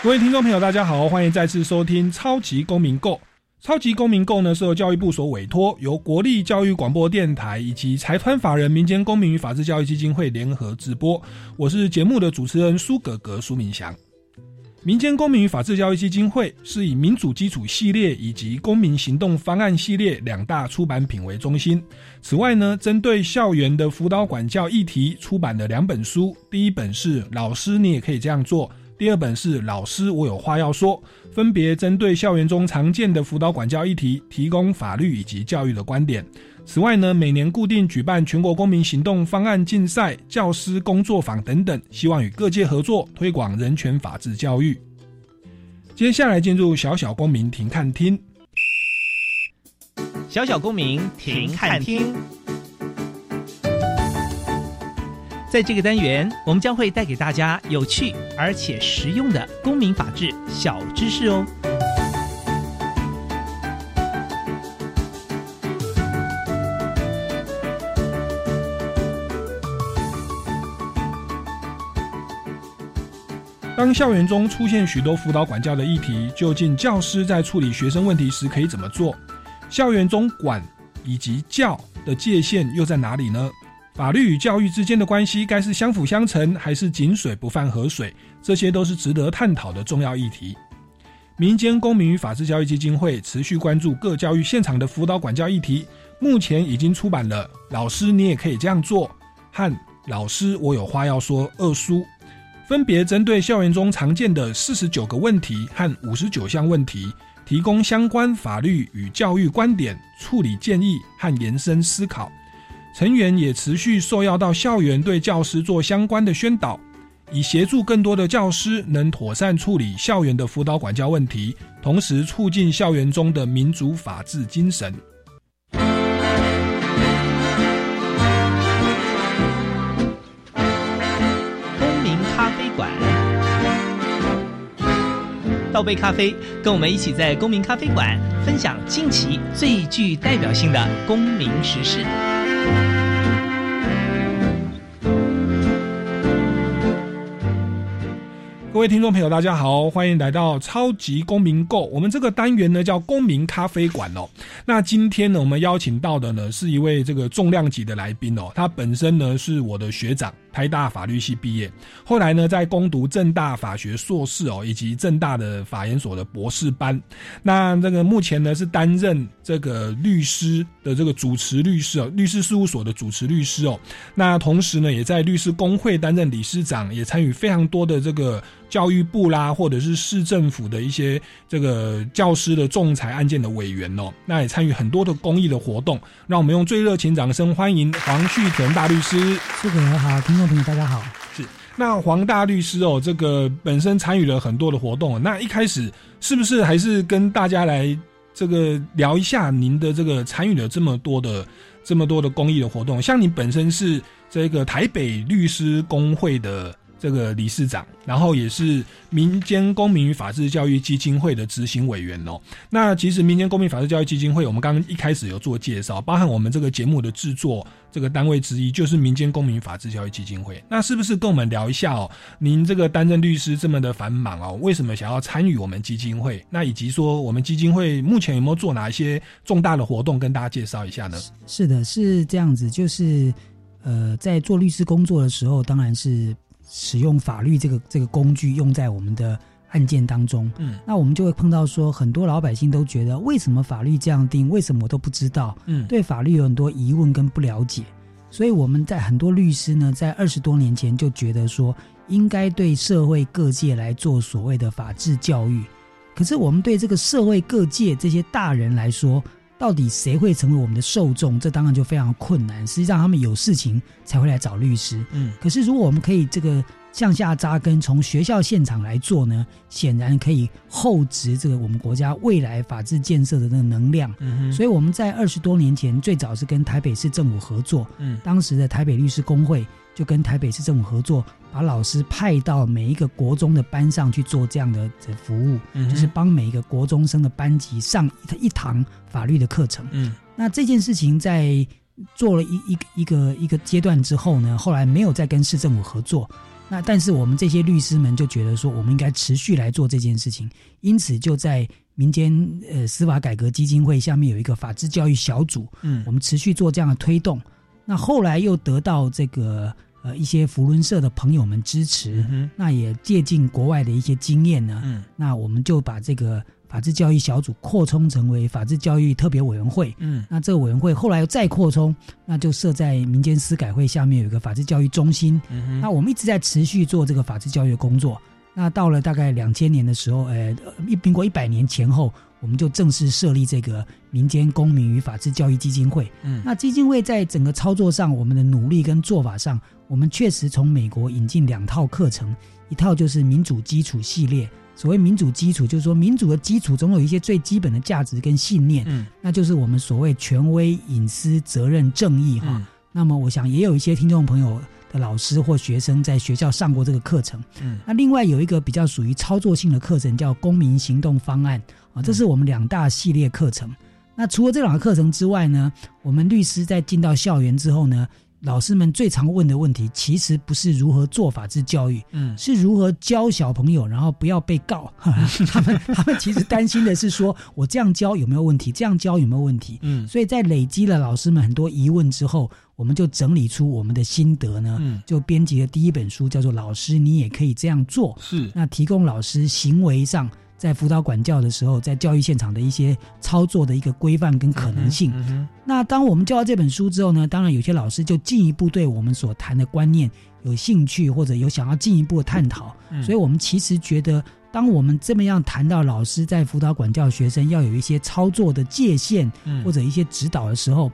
各位听众朋友，大家好，欢迎再次收听《超级公民购》。《超级公民购》呢是由教育部所委托，由国立教育广播电台以及财团法人民间公民与法治教育基金会联合直播。我是节目的主持人苏格格苏明祥。民间公民与法治教育基金会是以民主基础系列以及公民行动方案系列两大出版品为中心。此外呢，针对校园的辅导管教议题出版的两本书，第一本是《老师你也可以这样做》。第二本是老师，我有话要说，分别针对校园中常见的辅导管教议题，提供法律以及教育的观点。此外呢，每年固定举办全国公民行动方案竞赛、教师工作坊等等，希望与各界合作推广人权法治教育。接下来进入小小公民庭看厅，小小公民庭看厅。在这个单元，我们将会带给大家有趣而且实用的公民法治小知识哦。当校园中出现许多辅导管教的议题，究竟教师在处理学生问题时可以怎么做？校园中管以及教的界限又在哪里呢？法律与教育之间的关系该是相辅相成，还是井水不犯河水？这些都是值得探讨的重要议题。民间公民与法治教育基金会持续关注各教育现场的辅导管教议题，目前已经出版了《老师你也可以这样做》和《老师我有话要说》二书，分别针对校园中常见的四十九个问题和五十九项问题，提供相关法律与教育观点、处理建议和延伸思考。成员也持续受邀到校园，对教师做相关的宣导，以协助更多的教师能妥善处理校园的辅导管教问题，同时促进校园中的民主法治精神。公民咖啡馆，倒杯咖啡，跟我们一起在公民咖啡馆分享近期最具代表性的公民时事。各位听众朋友，大家好，欢迎来到超级公民购。我们这个单元呢叫公民咖啡馆哦。那今天呢，我们邀请到的呢是一位这个重量级的来宾哦。他本身呢是我的学长，台大法律系毕业，后来呢在攻读正大法学硕士哦，以及正大的法研所的博士班。那这个目前呢是担任这个律师的这个主持律师哦，律师事务所的主持律师哦。那同时呢也在律师工会担任理事长，也参与非常多的这个。教育部啦，或者是市政府的一些这个教师的仲裁案件的委员哦，那也参与很多的公益的活动。让我们用最热情掌声欢迎黄旭田大律师。苏主任好，听众朋友大家好。是，那黄大律师哦，这个本身参与了很多的活动。那一开始是不是还是跟大家来这个聊一下您的这个参与了这么多的这么多的公益的活动？像你本身是这个台北律师工会的。这个理事长，然后也是民间公民与法治教育基金会的执行委员哦。那其实民间公民法治教育基金会，我们刚刚一开始有做介绍，包含我们这个节目的制作这个单位之一，就是民间公民法治教育基金会。那是不是跟我们聊一下哦？您这个担任律师这么的繁忙哦，为什么想要参与我们基金会？那以及说我们基金会目前有没有做哪一些重大的活动，跟大家介绍一下呢？是的，是这样子，就是呃，在做律师工作的时候，当然是。使用法律这个这个工具用在我们的案件当中，嗯，那我们就会碰到说，很多老百姓都觉得，为什么法律这样定？为什么我都不知道？嗯，对法律有很多疑问跟不了解，所以我们在很多律师呢，在二十多年前就觉得说，应该对社会各界来做所谓的法治教育。可是我们对这个社会各界这些大人来说，到底谁会成为我们的受众？这当然就非常困难。实际上，他们有事情才会来找律师。嗯，可是如果我们可以这个向下扎根，从学校现场来做呢，显然可以厚植这个我们国家未来法治建设的那个能量。嗯所以我们在二十多年前最早是跟台北市政府合作，嗯，当时的台北律师工会就跟台北市政府合作，把老师派到每一个国中的班上去做这样的服务，嗯，就是帮每一个国中生的班级上一一堂法律的课程。嗯，那这件事情在做了一一个一个一个阶段之后呢，后来没有再跟市政府合作。那但是我们这些律师们就觉得说，我们应该持续来做这件事情，因此就在民间呃司法改革基金会下面有一个法治教育小组，嗯，我们持续做这样的推动。那后来又得到这个呃一些福伦社的朋友们支持，那也借鉴国外的一些经验呢，嗯，那我们就把这个。法治教育小组扩充成为法治教育特别委员会，嗯，那这个委员会后来又再扩充，那就设在民间司改会下面有一个法治教育中心，嗯那我们一直在持续做这个法治教育的工作。那到了大概两千年的时候，呃，一民国一百年前后，我们就正式设立这个民间公民与法治教育基金会。嗯，那基金会在整个操作上，我们的努力跟做法上，我们确实从美国引进两套课程，一套就是民主基础系列。所谓民主基础，就是说民主的基础总有一些最基本的价值跟信念，嗯，那就是我们所谓权威、隐私、责任、正义哈。那么，我想也有一些听众朋友的老师或学生在学校上过这个课程，嗯。那另外有一个比较属于操作性的课程，叫公民行动方案啊，这是我们两大系列课程。那除了这两个课程之外呢，我们律师在进到校园之后呢。老师们最常问的问题，其实不是如何做法治教育，嗯，是如何教小朋友，然后不要被告。他们他们其实担心的是，说我这样教有没有问题？这样教有没有问题？嗯，所以在累积了老师们很多疑问之后，我们就整理出我们的心得呢，嗯就编辑了第一本书，叫做《老师你也可以这样做》。是，那提供老师行为上。在辅导管教的时候，在教育现场的一些操作的一个规范跟可能性。那当我们教到这本书之后呢，当然有些老师就进一步对我们所谈的观念有兴趣，或者有想要进一步的探讨。所以，我们其实觉得，当我们这么样谈到老师在辅导管教学生要有一些操作的界限，或者一些指导的时候，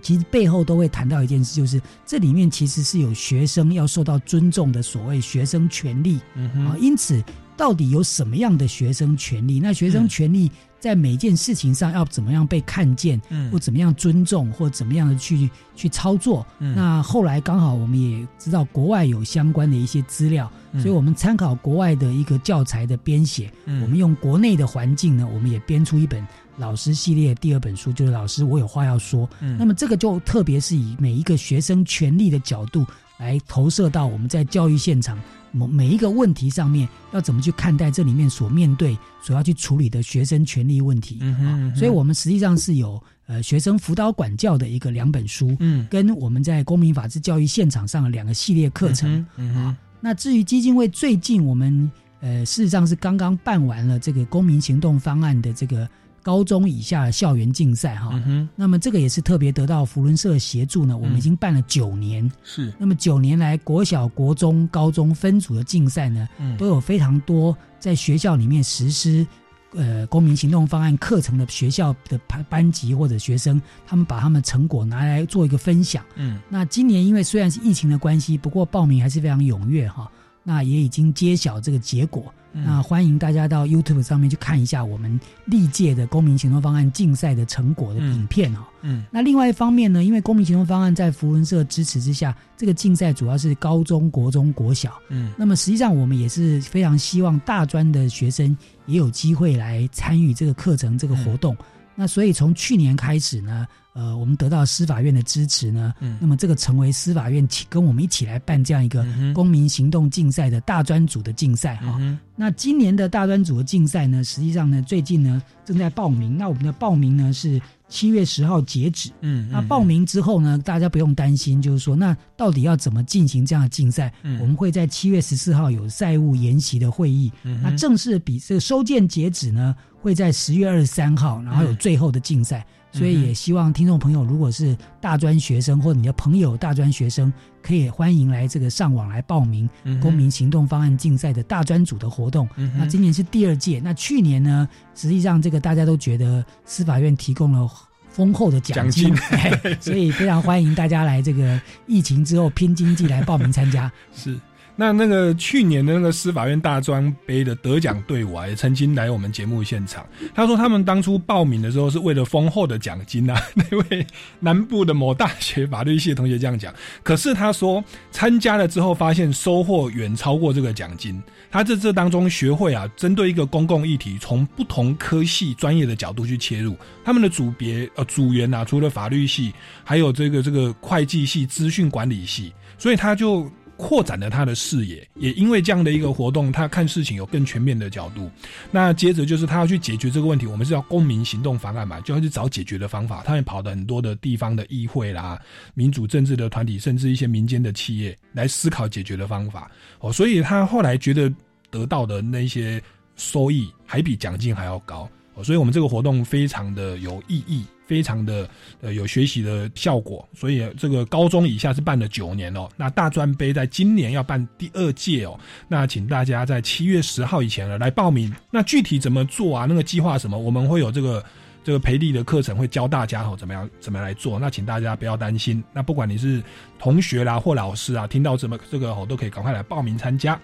其实背后都会谈到一件事，就是这里面其实是有学生要受到尊重的所谓学生权利啊，因此。到底有什么样的学生权利？那学生权利在每件事情上要怎么样被看见，嗯或怎么样尊重，或怎么样的去去操作？那后来刚好我们也知道国外有相关的一些资料，所以我们参考国外的一个教材的编写，我们用国内的环境呢，我们也编出一本老师系列第二本书，就是老师我有话要说。那么这个就特别是以每一个学生权利的角度来投射到我们在教育现场。每每一个问题上面要怎么去看待这里面所面对、所要去处理的学生权利问题啊？所以，我们实际上是有呃学生辅导管教的一个两本书，嗯，跟我们在公民法治教育现场上的两个系列课程嗯啊。那至于基金会最近，我们呃事实上是刚刚办完了这个公民行动方案的这个。高中以下校园竞赛哈，那么这个也是特别得到福伦社协助呢。我们已经办了九年，是。那么九年来，国小、国中、高中分组的竞赛呢，都有非常多在学校里面实施呃公民行动方案课程的学校的班班级或者学生，他们把他们成果拿来做一个分享。嗯，那今年因为虽然是疫情的关系，不过报名还是非常踊跃哈。那也已经揭晓这个结果。那欢迎大家到 YouTube 上面去看一下我们历届的公民行动方案竞赛的成果的影片哦。嗯，那另外一方面呢，因为公民行动方案在福文社支持之下，这个竞赛主要是高中国中国小。嗯，那么实际上我们也是非常希望大专的学生也有机会来参与这个课程这个活动。那所以从去年开始呢。呃，我们得到司法院的支持呢，那么这个成为司法院跟我们一起来办这样一个公民行动竞赛的大专组的竞赛哈。那今年的大专组的竞赛呢，实际上呢，最近呢正在报名。那我们的报名呢是七月十号截止。嗯，那报名之后呢，大家不用担心，就是说，那到底要怎么进行这样的竞赛？我们会在七月十四号有赛务研习的会议。那正式比这个收件截止呢，会在十月二十三号，然后有最后的竞赛。所以也希望听众朋友，如果是大专学生或者你的朋友大专学生，可以欢迎来这个上网来报名公民行动方案竞赛的大专组的活动。那今年是第二届，那去年呢，实际上这个大家都觉得司法院提供了丰厚的奖金，所以非常欢迎大家来这个疫情之后拼经济来报名参加。是。那那个去年的那个司法院大专杯的得奖队伍啊，也曾经来我们节目现场。他说他们当初报名的时候是为了丰厚的奖金啊。那位南部的某大学法律系的同学这样讲。可是他说参加了之后，发现收获远超过这个奖金。他在这当中学会啊，针对一个公共议题，从不同科系专业的角度去切入。他们的组别呃组员啊，除了法律系，还有这个这个会计系、资讯管理系，所以他就。扩展了他的视野，也因为这样的一个活动，他看事情有更全面的角度。那接着就是他要去解决这个问题，我们是要公民行动方案嘛，就要去找解决的方法。他也跑了很多的地方的议会啦、民主政治的团体，甚至一些民间的企业来思考解决的方法。哦，所以他后来觉得得到的那些收益还比奖金还要高。哦，所以我们这个活动非常的有意义。非常的呃有学习的效果，所以这个高中以下是办了九年哦。那大专杯在今年要办第二届哦。那请大家在七月十号以前呢来报名。那具体怎么做啊？那个计划什么？我们会有这个这个培力的课程会教大家哦，怎么样怎么来做？那请大家不要担心。那不管你是同学啦或老师啊，听到怎么这个哦，都可以赶快来报名参加。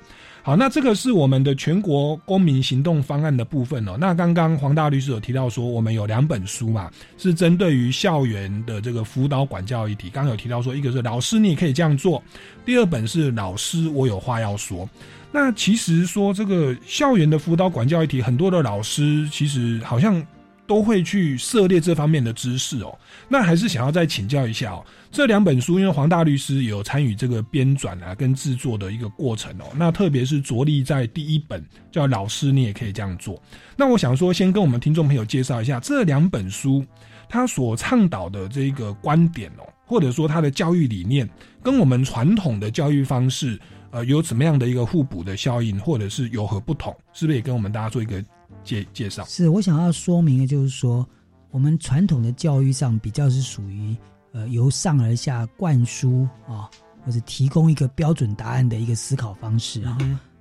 好，那这个是我们的全国公民行动方案的部分哦。那刚刚黄大律师有提到说，我们有两本书嘛，是针对于校园的这个辅导管教议题。刚刚有提到说，一个是老师你可以这样做，第二本是老师我有话要说。那其实说这个校园的辅导管教议题，很多的老师其实好像。都会去涉猎这方面的知识哦，那还是想要再请教一下哦。这两本书，因为黄大律师有参与这个编纂啊跟制作的一个过程哦，那特别是着力在第一本叫“老师你也可以这样做”。那我想说，先跟我们听众朋友介绍一下这两本书，他所倡导的这个观点哦，或者说他的教育理念，跟我们传统的教育方式，呃，有怎么样的一个互补的效应，或者是有何不同？是不是也跟我们大家做一个？介介绍是我想要说明的，就是说，我们传统的教育上比较是属于呃由上而下灌输啊，或者提供一个标准答案的一个思考方式啊。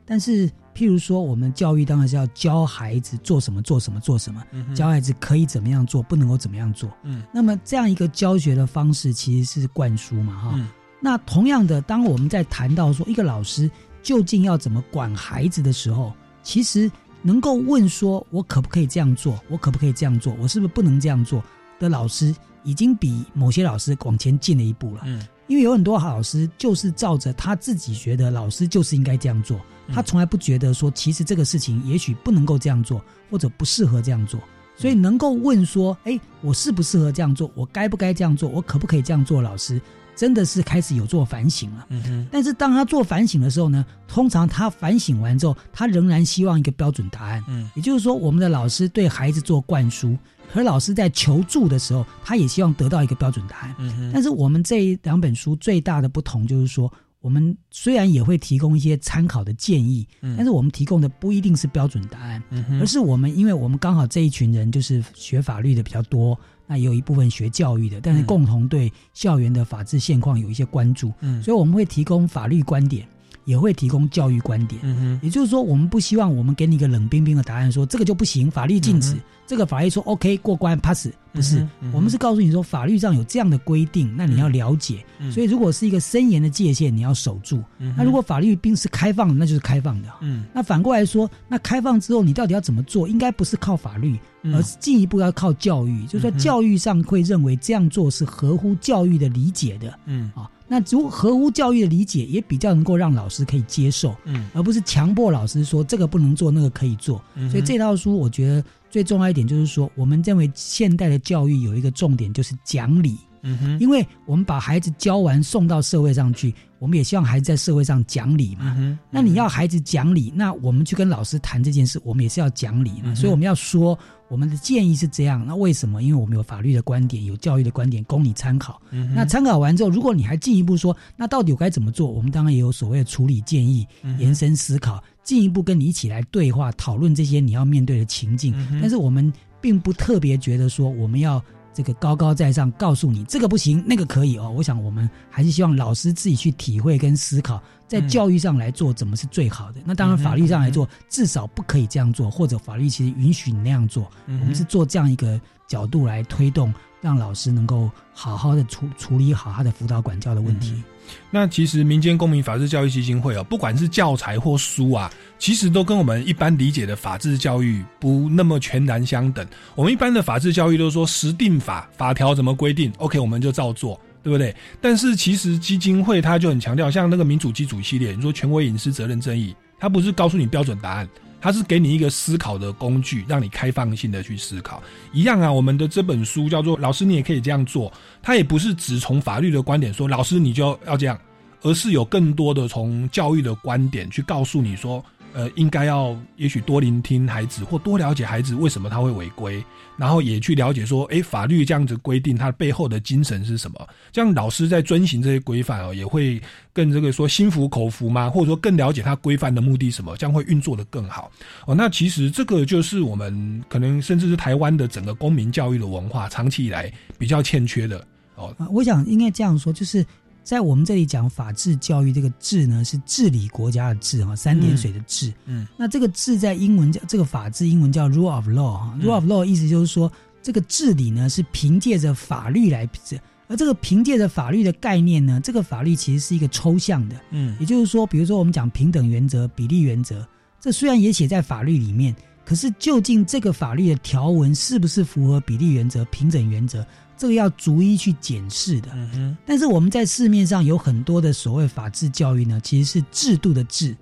但是，譬如说，我们教育当然是要教孩子做什么做什么做什么，教孩子可以怎么样做，不能够怎么样做。嗯，那么这样一个教学的方式其实是灌输嘛，哈。那同样的，当我们在谈到说一个老师究竟要怎么管孩子的时候，其实。能够问说，我可不可以这样做？我可不可以这样做？我是不是不能这样做？的老师已经比某些老师往前进了一步了。嗯，因为有很多好老师就是照着他自己觉得老师就是应该这样做，他从来不觉得说，其实这个事情也许不能够这样做，或者不适合这样做。所以能够问说，哎，我适不适合这样做？我该不该这样做？我可不可以这样做？老师。真的是开始有做反省了，但是当他做反省的时候呢，通常他反省完之后，他仍然希望一个标准答案。嗯，也就是说，我们的老师对孩子做灌输，可老师在求助的时候，他也希望得到一个标准答案。嗯但是我们这两本书最大的不同就是说，我们虽然也会提供一些参考的建议，但是我们提供的不一定是标准答案，而是我们因为我们刚好这一群人就是学法律的比较多。那也有一部分学教育的，但是共同对校园的法治现况有一些关注，嗯，所以我们会提供法律观点，也会提供教育观点，嗯哼，也就是说，我们不希望我们给你一个冷冰冰的答案，说这个就不行，法律禁止，这个法律说 OK 过关 pass，不是，我们是告诉你说法律上有这样的规定，那你要了解，所以如果是一个森严的界限，你要守住，那如果法律并是开放的，那就是开放的，嗯，那反过来说，那开放之后你到底要怎么做？应该不是靠法律。而是进一步要靠教育，就是说教育上会认为这样做是合乎教育的理解的，嗯。啊，那如合乎教育的理解，也比较能够让老师可以接受，嗯，而不是强迫老师说这个不能做，那个可以做。所以这套书我觉得最重要一点就是说，我们认为现代的教育有一个重点就是讲理。嗯哼，因为我们把孩子教完送到社会上去，我们也希望孩子在社会上讲理嘛。嗯那你要孩子讲理，那我们去跟老师谈这件事，我们也是要讲理嘛。所以我们要说我们的建议是这样，那为什么？因为我们有法律的观点，有教育的观点供你参考。嗯那参考完之后，如果你还进一步说，那到底我该怎么做？我们当然也有所谓的处理建议，延伸思考，进一步跟你一起来对话讨论这些你要面对的情境。但是我们并不特别觉得说我们要。这个高高在上告诉你这个不行，那个可以哦。我想我们还是希望老师自己去体会跟思考，在教育上来做怎么是最好的。那当然法律上来做，至少不可以这样做，或者法律其实允许你那样做。我们是做这样一个角度来推动让老师能够好好的处处理好他的辅导管教的问题。那其实民间公民法治教育基金会哦，不管是教材或书啊，其实都跟我们一般理解的法治教育不那么全然相等。我们一般的法治教育都说实定法法条怎么规定，OK 我们就照做，对不对？但是其实基金会它就很强调，像那个民主基础系列，你说权威隐私责任正义，它不是告诉你标准答案。它是给你一个思考的工具，让你开放性的去思考。一样啊，我们的这本书叫做“老师，你也可以这样做”。它也不是只从法律的观点说“老师你就要这样”，而是有更多的从教育的观点去告诉你说。呃，应该要也许多聆听孩子，或多了解孩子为什么他会违规，然后也去了解说，哎，法律这样子规定它背后的精神是什么？这样老师在遵循这些规范哦，也会更这个说心服口服吗？或者说更了解他规范的目的什么？这样会运作的更好哦。那其实这个就是我们可能甚至是台湾的整个公民教育的文化长期以来比较欠缺的哦。我想应该这样说，就是。在我们这里讲法治教育，这个“治”呢是治理国家的“治”哈，三点水的“治”。嗯，那这个“治”在英文叫这个法治，英文叫 “rule of law” 哈，“rule of law” 意思就是说，这个治理呢是凭借着法律来治，而这个凭借着法律的概念呢，这个法律其实是一个抽象的。嗯，也就是说，比如说我们讲平等原则、比例原则，这虽然也写在法律里面，可是究竟这个法律的条文是不是符合比例原则、平等原则？这个要逐一去检视的，但是我们在市面上有很多的所谓法治教育呢，其实是制度的制，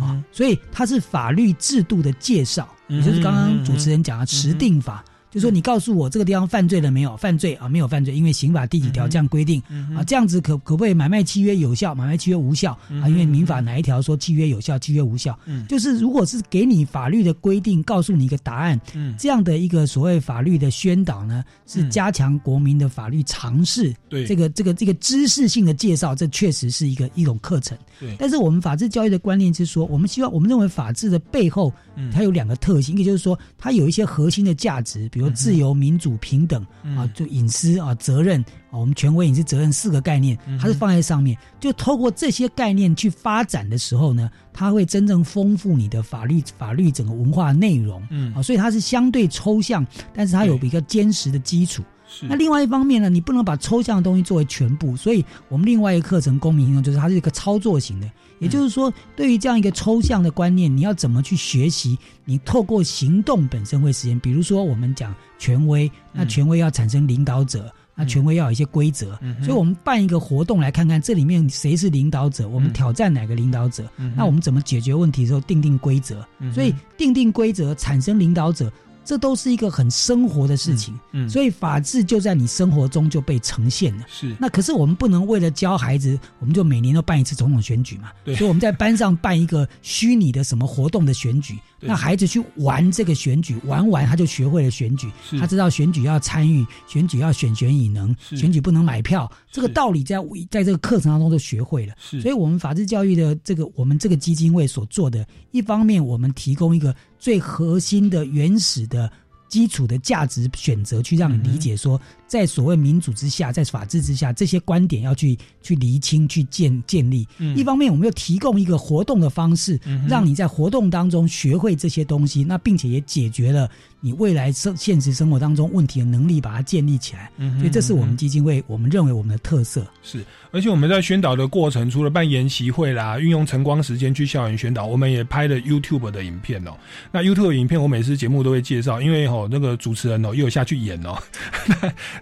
啊，所以它是法律制度的介绍，也就是刚刚主持人讲的持定法。就说你告诉我这个地方犯罪了没有？犯罪啊，没有犯罪，因为刑法第几条这样规定啊？这样子可可不可以买卖契约有效？买卖契约无效啊？因为民法哪一条说契约有效，契约无效？就是如果是给你法律的规定，告诉你一个答案，这样的一个所谓法律的宣导呢，是加强国民的法律常识。对这个这个这个知识性的介绍，这确实是一个一种课程。对，但是我们法治教育的观念是说，我们希望我们认为法治的背后，它有两个特性，一个就是说它有一些核心的价值。比如自由、民主、平等啊，就隐私啊、责任啊，我们权威隐私责任四个概念，它是放在上面。就透过这些概念去发展的时候呢，它会真正丰富你的法律法律整个文化内容。嗯，啊，所以它是相对抽象，但是它有一个坚实的基础。那另外一方面呢，你不能把抽象的东西作为全部，所以我们另外一个课程公民行动就是它是一个操作型的。也就是说，对于这样一个抽象的观念，你要怎么去学习？你透过行动本身会实现。比如说，我们讲权威，那权威要产生领导者，那权威要有一些规则。所以我们办一个活动，来看看这里面谁是领导者，我们挑战哪个领导者？那我们怎么解决问题的时候定定规则？所以定定规则，产生领导者。这都是一个很生活的事情，嗯，所以法治就在你生活中就被呈现了。是，那可是我们不能为了教孩子，我们就每年都办一次总统选举嘛？对，所以我们在班上办一个虚拟的什么活动的选举，那孩子去玩这个选举，玩完他就学会了选举，他知道选举要参与，选举要选选以能，选举不能买票，这个道理在在这个课程当中都学会了。是，所以我们法治教育的这个我们这个基金会所做的，一方面我们提供一个。最核心的、原始的、基础的价值选择，去让你理解说。在所谓民主之下，在法治之下，这些观点要去去厘清、去建建立。一方面，我们要提供一个活动的方式，让你在活动当中学会这些东西，那并且也解决了你未来生现实生活当中问题的能力，把它建立起来。所以，这是我们基金会我们认为我们的特色。是，而且我们在宣导的过程，除了办研习会啦，运用晨光时间去校园宣导，我们也拍了 YouTube 的影片哦。那 YouTube 影片，我每次节目都会介绍，因为哦，那个主持人哦，又有下去演哦。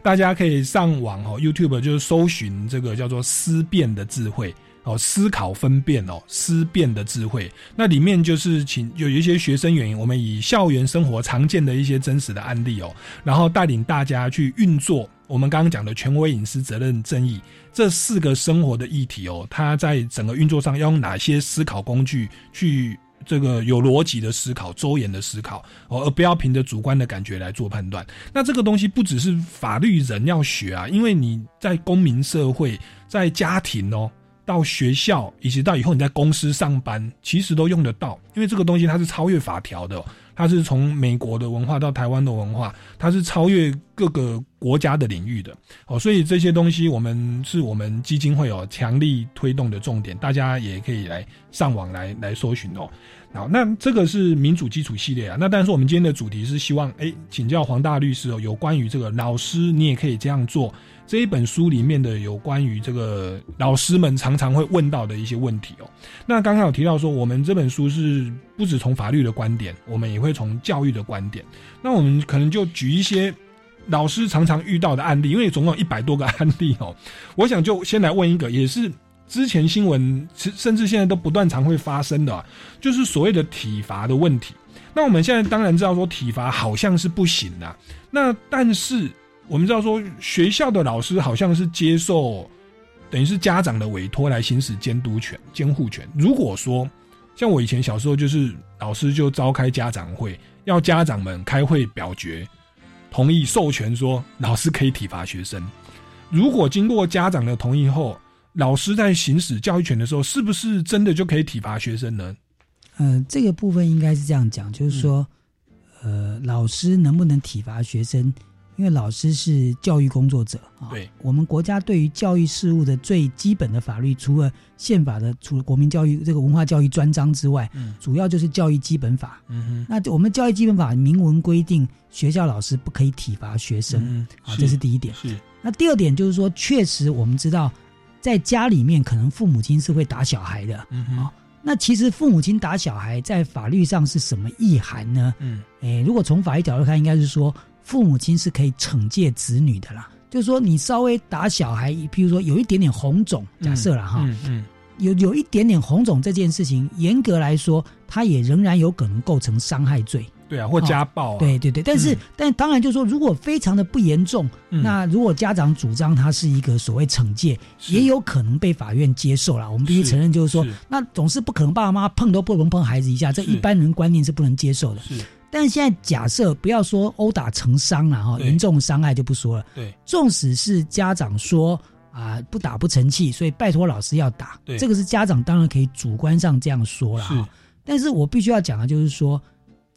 大家可以上网哦，YouTube 就是搜寻这个叫做“思辨”的智慧哦，思考分辨哦，思辨的智慧。那里面就是请有一些学生原因，我们以校园生活常见的一些真实的案例哦，然后带领大家去运作我们刚刚讲的权威、隐私、责任、正义这四个生活的议题哦，它在整个运作上要用哪些思考工具去？这个有逻辑的思考、周延的思考哦，而不要凭着主观的感觉来做判断。那这个东西不只是法律人要学啊，因为你在公民社会、在家庭哦，到学校，以及到以后你在公司上班，其实都用得到。因为这个东西它是超越法条的。它是从美国的文化到台湾的文化，它是超越各个国家的领域的哦。所以这些东西，我们是我们基金会有强力推动的重点，大家也可以来上网来来搜寻哦。好，那这个是民主基础系列啊。那但是我们今天的主题是希望，哎，请教黄大律师哦，有关于这个老师，你也可以这样做。这一本书里面的有关于这个老师们常常会问到的一些问题哦。那刚刚有提到说，我们这本书是不止从法律的观点，我们也会从教育的观点。那我们可能就举一些老师常常遇到的案例，因为总共一百多个案例哦。我想就先来问一个，也是之前新闻甚至现在都不断常会发生的，就是所谓的体罚的问题。那我们现在当然知道说体罚好像是不行的，那但是。我们知道说，学校的老师好像是接受，等于是家长的委托来行使监督权、监护权。如果说像我以前小时候，就是老师就召开家长会，要家长们开会表决，同意授权说老师可以体罚学生。如果经过家长的同意后，老师在行使教育权的时候，是不是真的就可以体罚学生呢？嗯，这个部分应该是这样讲，就是说，呃，老师能不能体罚学生？因为老师是教育工作者啊，对，我们国家对于教育事务的最基本的法律，除了宪法的，除了国民教育这个文化教育专章之外，嗯，主要就是教育基本法。嗯哼，那我们教育基本法明文规定，学校老师不可以体罚学生，啊，这是第一点。是。那第二点就是说，确实我们知道，在家里面可能父母亲是会打小孩的，嗯哼。那其实父母亲打小孩在法律上是什么意涵呢？嗯，哎，如果从法律角度看，应该是说。父母亲是可以惩戒子女的啦，就是说你稍微打小孩，比如说有一点点红肿，假设了哈，嗯嗯，有有一点点红肿这件事情，严格来说，他也仍然有可能构成伤害罪。对啊，或家暴。对对对，但是但当然就是说，如果非常的不严重，那如果家长主张他是一个所谓惩戒，也有可能被法院接受了。我们必须承认，就是说，那总是不可能爸爸妈妈碰都不能碰孩子一下，这一般人观念是不能接受的。是。但现在假设不要说殴打成伤了哈，严重伤害就不说了。对，纵使是家长说啊不打不成器，所以拜托老师要打。对，这个是家长当然可以主观上这样说了哈。但是我必须要讲的就是说。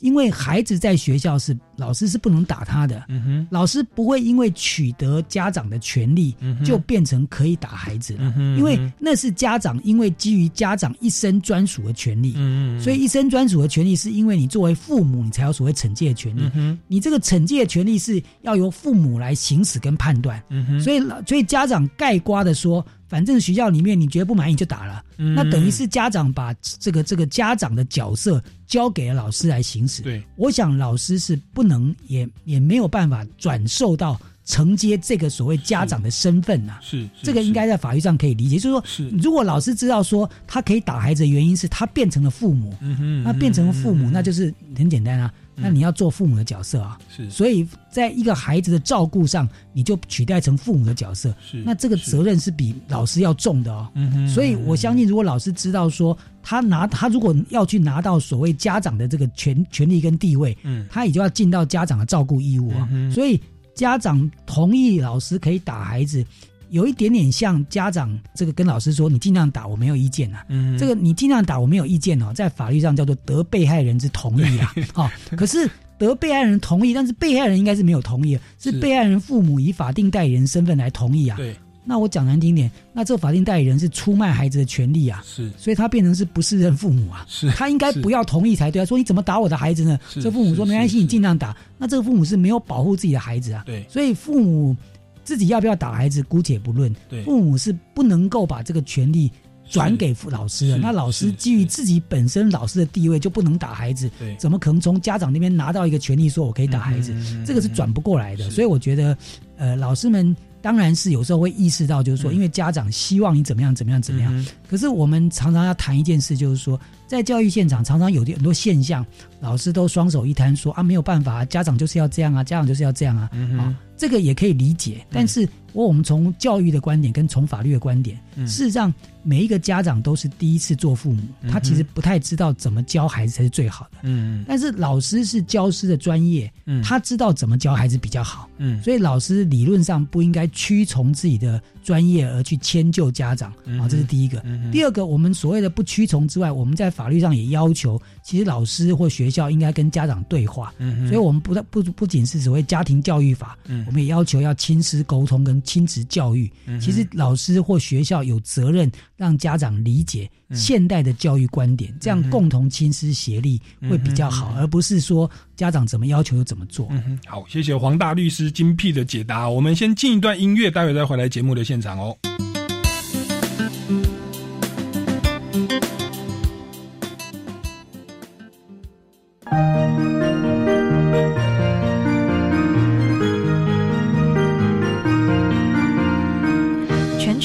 因为孩子在学校是老师是不能打他的，老师不会因为取得家长的权利就变成可以打孩子了，因为那是家长因为基于家长一生专属的权利，所以一生专属的权利是因为你作为父母你才有所谓惩戒的权利，你这个惩戒的权利是要由父母来行使跟判断，所以所以家长盖瓜的说。反正学校里面你觉得不满意就打了，那等于是家长把这个这个家长的角色交给了老师来行使。对，我想老师是不能也也没有办法转受到承接这个所谓家长的身份呐。是，这个应该在法律上可以理解。就是说，是如果老师知道说他可以打孩子的原因是他变成了父母，那变成了父母，那就是很简单啊。那你要做父母的角色啊，是，所以在一个孩子的照顾上，你就取代成父母的角色，是，那这个责任是比老师要重的哦。嗯哼，所以我相信，如果老师知道说他拿他如果要去拿到所谓家长的这个权权利跟地位，嗯，他也就要尽到家长的照顾义务啊。所以家长同意老师可以打孩子。有一点点像家长这个跟老师说，你尽量打，我没有意见啊。嗯，这个你尽量打，我没有意见哦，在法律上叫做得被害人之同意啊。好，可是得被害人同意，但是被害人应该是没有同意，是被害人父母以法定代理人身份来同意啊。对，那我讲难听点，那这个法定代理人是出卖孩子的权利啊。是，所以他变成是不适任父母啊？是，他应该不要同意才对啊。说你怎么打我的孩子呢？这父母说没关系，你尽量打。那这个父母是没有保护自己的孩子啊。对，所以父母。自己要不要打孩子，姑且不论。父母是不能够把这个权利转给老师的。那老师基于自己本身老师的地位，就不能打孩子。怎么可能从家长那边拿到一个权利，说我可以打孩子？这个是转不过来的。所以我觉得，呃，老师们当然是有时候会意识到，就是说，因为家长希望你怎么样，怎么样，怎么样。可是我们常常要谈一件事，就是说，在教育现场常常有很多现象，老师都双手一摊说啊，没有办法，家长就是要这样啊，家长就是要这样啊，啊。这个也可以理解，但是我我们从教育的观点跟从法律的观点，事实上每一个家长都是第一次做父母，他其实不太知道怎么教孩子才是最好的。嗯，但是老师是教师的专业，他知道怎么教孩子比较好。嗯，所以老师理论上不应该屈从自己的专业而去迁就家长啊，这是第一个。第二个，我们所谓的不屈从之外，我们在法律上也要求，其实老师或学校应该跟家长对话。嗯，所以我们不不不仅是所谓家庭教育法，嗯，我们也要求要亲师沟通跟亲子教育。其实老师或学校有责任让家长理解现代的教育观点，这样共同亲师协力会比较好，而不是说家长怎么要求就怎么做。好，谢谢黄大律师。精辟的解答，我们先进一段音乐，待会再回来节目的现场哦。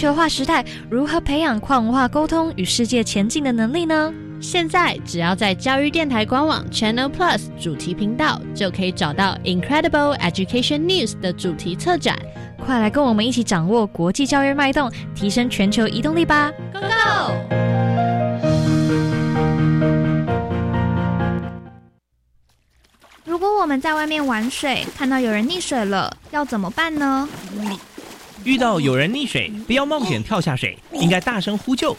球化时代，如何培养跨文化沟通与世界前进的能力呢？现在只要在教育电台官网 Channel Plus 主题频道，就可以找到 Incredible Education News 的主题策展。快来跟我们一起掌握国际教育脉动，提升全球移动力吧！Go Go！如果我们在外面玩水，看到有人溺水了，要怎么办呢？遇到有人溺水，不要冒险跳下水，应该大声呼救，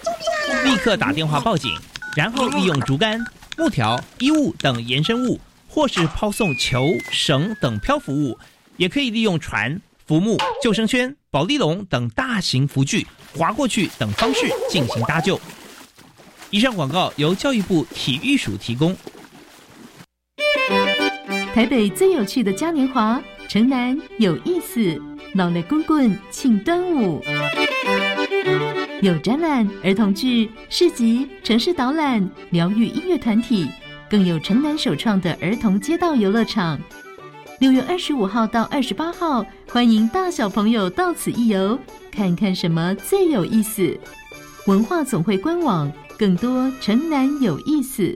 立刻打电话报警。然后利用竹竿、木条、衣物等延伸物，或是抛送球、绳等漂浮物，也可以利用船、浮木、救生圈、保利龙等大型浮具划过去等方式进行搭救。以上广告由教育部体育署提供。台北最有趣的嘉年华，城南有意思，老雷滚滚庆端午。有展览、儿童剧、市集、城市导览、疗愈音乐团体，更有城南首创的儿童街道游乐场。六月二十五号到二十八号，欢迎大小朋友到此一游，看看什么最有意思。文化总会官网，更多城南有意思。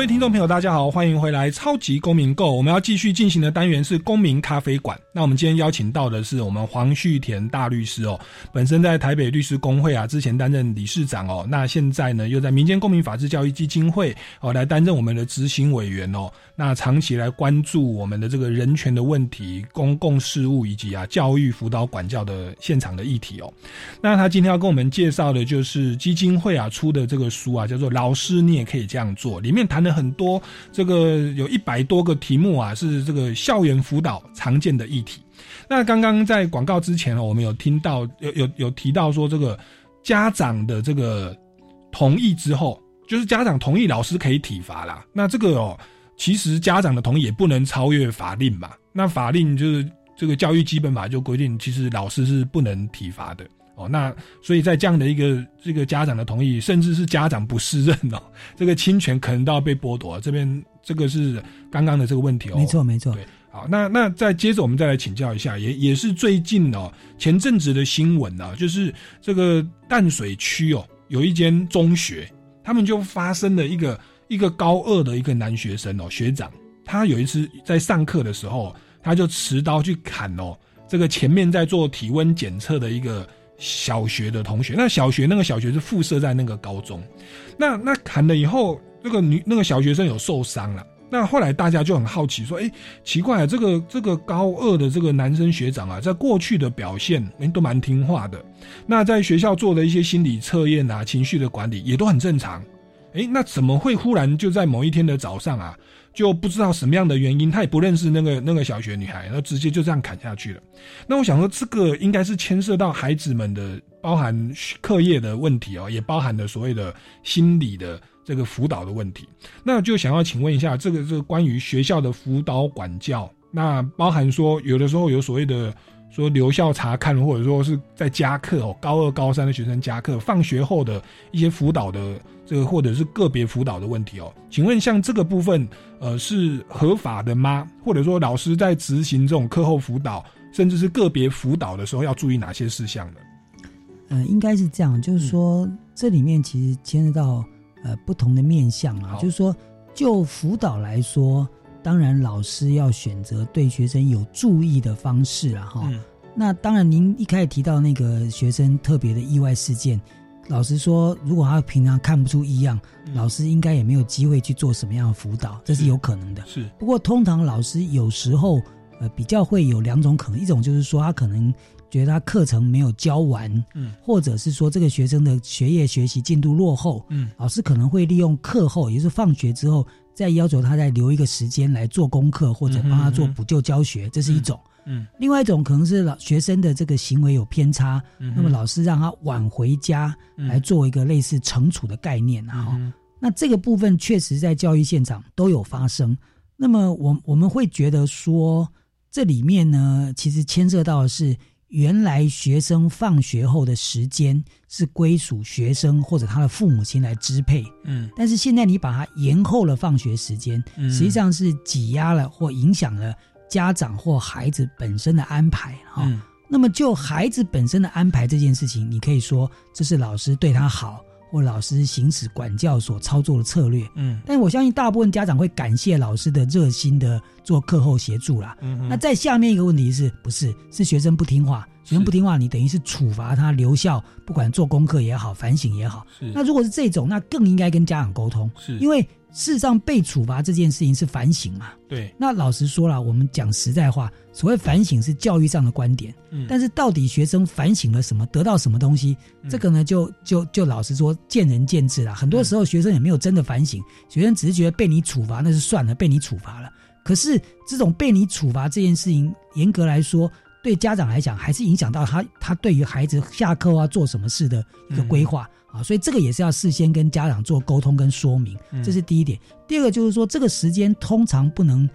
各位听众朋友，大家好，欢迎回来《超级公民购》。我们要继续进行的单元是公民咖啡馆。那我们今天邀请到的是我们黄旭田大律师哦，本身在台北律师工会啊，之前担任理事长哦，那现在呢又在民间公民法治教育基金会哦来担任我们的执行委员哦。那长期来关注我们的这个人权的问题、公共事务以及啊教育辅导管教的现场的议题哦。那他今天要跟我们介绍的就是基金会啊出的这个书啊，叫做《老师你也可以这样做》，里面谈的。很多这个有一百多个题目啊，是这个校园辅导常见的议题。那刚刚在广告之前哦，我们有听到有有有提到说，这个家长的这个同意之后，就是家长同意老师可以体罚啦。那这个哦，其实家长的同意也不能超越法令嘛。那法令就是这个教育基本法就规定，其实老师是不能体罚的。哦，那所以在这样的一个这个家长的同意，甚至是家长不适任哦，这个侵权可能都要被剥夺。这边这个是刚刚的这个问题哦，没错没错。对，好，那那再接着我们再来请教一下，也也是最近哦前阵子的新闻啊，就是这个淡水区哦有一间中学，他们就发生了一个一个高二的一个男学生哦学长，他有一次在上课的时候，他就持刀去砍哦这个前面在做体温检测的一个。小学的同学，那小学那个小学是附设在那个高中，那那砍了以后，那个女那个小学生有受伤了。那后来大家就很好奇说，哎，奇怪，这个这个高二的这个男生学长啊，在过去的表现哎都蛮听话的，那在学校做的一些心理测验啊、情绪的管理也都很正常，哎，那怎么会忽然就在某一天的早上啊，就不知道什么样的原因，他也不认识那个那个小学女孩，然后直接就这样砍下去了。那我想说，这个应该是牵涉到孩子们的包含课业的问题哦，也包含了所谓的心理的这个辅导的问题。那就想要请问一下，这个这个关于学校的辅导管教，那包含说有的时候有所谓的。说留校查看，或者说是在加课哦，高二、高三的学生加课，放学后的一些辅导的这个，或者是个别辅导的问题哦。请问像这个部分，呃，是合法的吗？或者说老师在执行这种课后辅导，甚至是个别辅导的时候，要注意哪些事项呢？呃，应该是这样，就是说这里面其实牵涉到呃不同的面向啊，就是说就辅导来说。当然，老师要选择对学生有注意的方式啊，哈。那当然，您一开始提到那个学生特别的意外事件，老实说，如果他平常看不出异样，老师应该也没有机会去做什么样的辅导，这是有可能的。是。不过，通常老师有时候呃比较会有两种可能，一种就是说他可能觉得他课程没有教完，嗯，或者是说这个学生的学业学习进度落后，嗯，老师可能会利用课后，也就是放学之后。再要求他再留一个时间来做功课，或者帮他做补救教学，这是一种。嗯，另外一种可能是老学生的这个行为有偏差，那么老师让他晚回家来做一个类似惩处的概念啊。那这个部分确实在教育现场都有发生。那么我我们会觉得说，这里面呢，其实牵涉到的是。原来学生放学后的时间是归属学生或者他的父母亲来支配，嗯，但是现在你把它延后了放学时间，实际上是挤压了或影响了家长或孩子本身的安排哈。那么就孩子本身的安排这件事情，你可以说这是老师对他好。或老师行使管教所操作的策略，嗯，但我相信大部分家长会感谢老师的热心的做课后协助啦。嗯，那在下面一个问题是不是是学生不听话？学生不听话，你等于是处罚他留校，不管做功课也好，反省也好。是，那如果是这种，那更应该跟家长沟通，是因为。事实上，被处罚这件事情是反省嘛？对。那老实说了，我们讲实在话，所谓反省是教育上的观点。嗯。但是到底学生反省了什么，得到什么东西，这个呢，就就就老实说，见仁见智了。很多时候，学生也没有真的反省，学生只是觉得被你处罚那是算了，被你处罚了。可是这种被你处罚这件事情，严格来说，对家长来讲，还是影响到他他对于孩子下课啊做什么事的一个规划。啊，所以这个也是要事先跟家长做沟通跟说明，这是第一点。第二个就是说，这个时间通常不能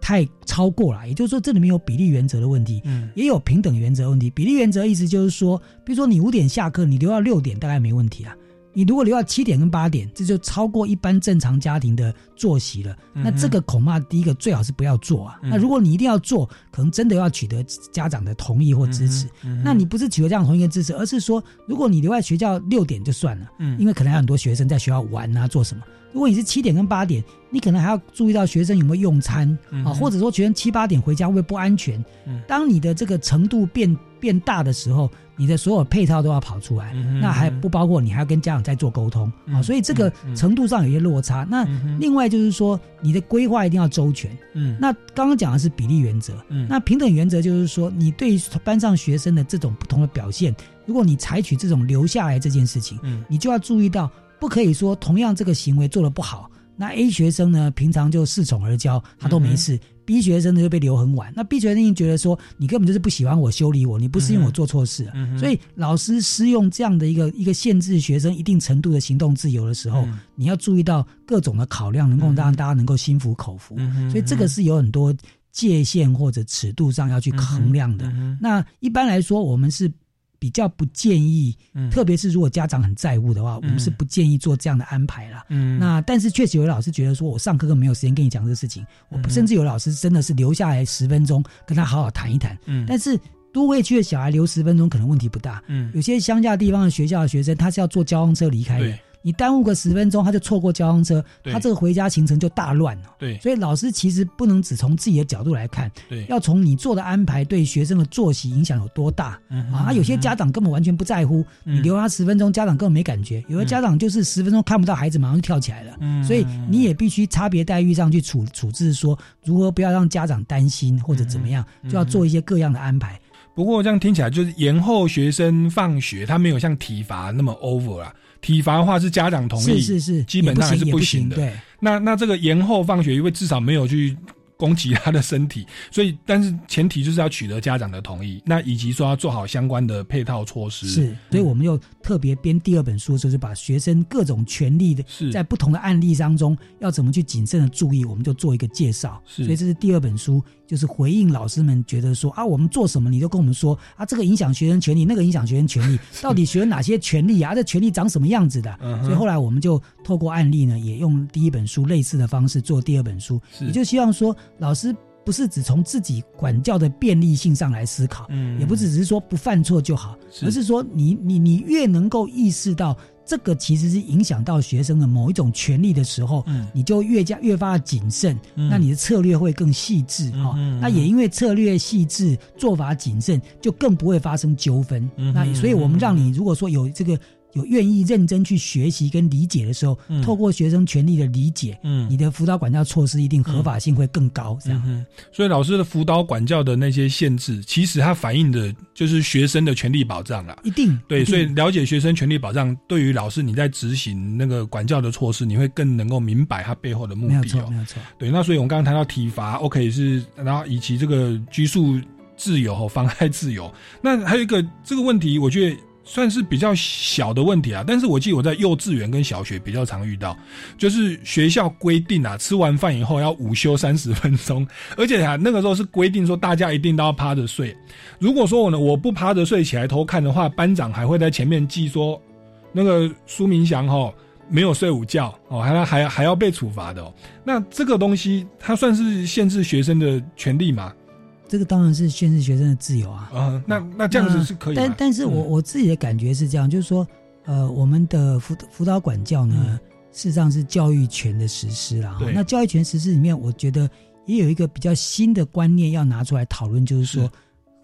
太超过了，也就是说，这里面有比例原则的问题，嗯，也有平等原则问题。比例原则意思就是说，比如说你五点下课，你留到六点大概没问题啊。你如果留到七点跟八点，这就超过一般正常家庭的作息了。那这个恐怕第一个最好是不要做啊。那如果你一定要做，可能真的要取得家长的同意或支持。那你不是取得家长同意跟支持，而是说，如果你留在学校六点就算了，嗯，因为可能有很多学生在学校玩啊，做什么。如果你是七点跟八点，你可能还要注意到学生有没有用餐啊，或者说学生七八点回家会不会不安全？当你的这个程度变变大的时候，你的所有配套都要跑出来，那还不包括你还要跟家长再做沟通。啊，所以这个程度上有些落差。那另外就是说，你的规划一定要周全。嗯，那刚刚讲的是比例原则，嗯，那平等原则就是说，你对班上学生的这种不同的表现，如果你采取这种留下来这件事情，嗯，你就要注意到。不可以说同样这个行为做的不好，那 A 学生呢平常就恃宠而骄，他都没事；B 学生呢就被留很晚。那 B 学生觉得说你根本就是不喜欢我，修理我，你不是因为我做错事。所以老师施用这样的一个一个限制学生一定程度的行动自由的时候，你要注意到各种的考量，能够让大家能够心服口服。所以这个是有很多界限或者尺度上要去衡量的。那一般来说，我们是。比较不建议，特别是如果家长很在乎的话，我们是不建议做这样的安排啦。嗯，那但是确实有老师觉得说，我上课根本没有时间跟你讲这个事情，我甚至有老师真的是留下来十分钟跟他好好谈一谈。嗯，但是都会区的小孩留十分钟可能问题不大。嗯，有些乡下地方的学校的学生，他是要坐交通车离开的。你耽误个十分钟，他就错过交通车，他这个回家行程就大乱了。对，所以老师其实不能只从自己的角度来看，对，要从你做的安排对学生的作息影响有多大。嗯啊，有些家长根本完全不在乎，你留他十分钟，家长根本没感觉；有的家长就是十分钟看不到孩子，马上就跳起来了。嗯，所以你也必须差别待遇上去处处置，说如何不要让家长担心或者怎么样，就要做一些各样的安排。不过这样听起来就是延后学生放学，他没有像体罚那么 over 啊。体罚的话是家长同意，是是是，基本上还是不行的。对，那那这个延后放学，因为至少没有去。攻击他的身体，所以但是前提就是要取得家长的同意，那以及说要做好相关的配套措施。是，所以我们又特别编第二本书，就是把学生各种权利的，在不同的案例当中要怎么去谨慎的注意，我们就做一个介绍。所以这是第二本书。就是回应老师们觉得说啊，我们做什么你都跟我们说啊，这个影响学生权利，那个影响学生权利，到底学哪些权利啊？这权利长什么样子的？所以后来我们就透过案例呢，也用第一本书类似的方式做第二本书，也就希望说老师不是只从自己管教的便利性上来思考，也不只是说不犯错就好，而是说你你你越能够意识到。这个其实是影响到学生的某一种权利的时候，嗯，你就越加越发的谨慎，那你的策略会更细致哈。那也因为策略细致、做法谨慎，就更不会发生纠纷。那所以我们让你如果说有这个。有愿意认真去学习跟理解的时候，透过学生权利的理解，嗯，你的辅导管教措施一定合法性会更高。这样，所以老师的辅导管教的那些限制，其实它反映的就是学生的权利保障啊。一定对，所以了解学生权利保障，对于老师你在执行那个管教的措施，你会更能够明白它背后的目的。没错，没有错。对，那所以我们刚刚谈到体罚，OK 是，然后以及这个拘束自由和妨碍自由，那还有一个这个问题，我觉得。算是比较小的问题啊，但是我记得我在幼稚园跟小学比较常遇到，就是学校规定啊，吃完饭以后要午休三十分钟，而且啊那个时候是规定说大家一定都要趴着睡。如果说我呢我不趴着睡起来偷看的话，班长还会在前面记说，那个苏明祥哈没有睡午觉哦，还还还要被处罚的。哦。那这个东西它算是限制学生的权利吗？这个当然是限制学生的自由啊！啊，那那这样子是可以。但但是我我自己的感觉是这样，就是说，呃，我们的辅辅导管教呢，事实上是教育权的实施啦。那教育权实施里面，我觉得也有一个比较新的观念要拿出来讨论，就是说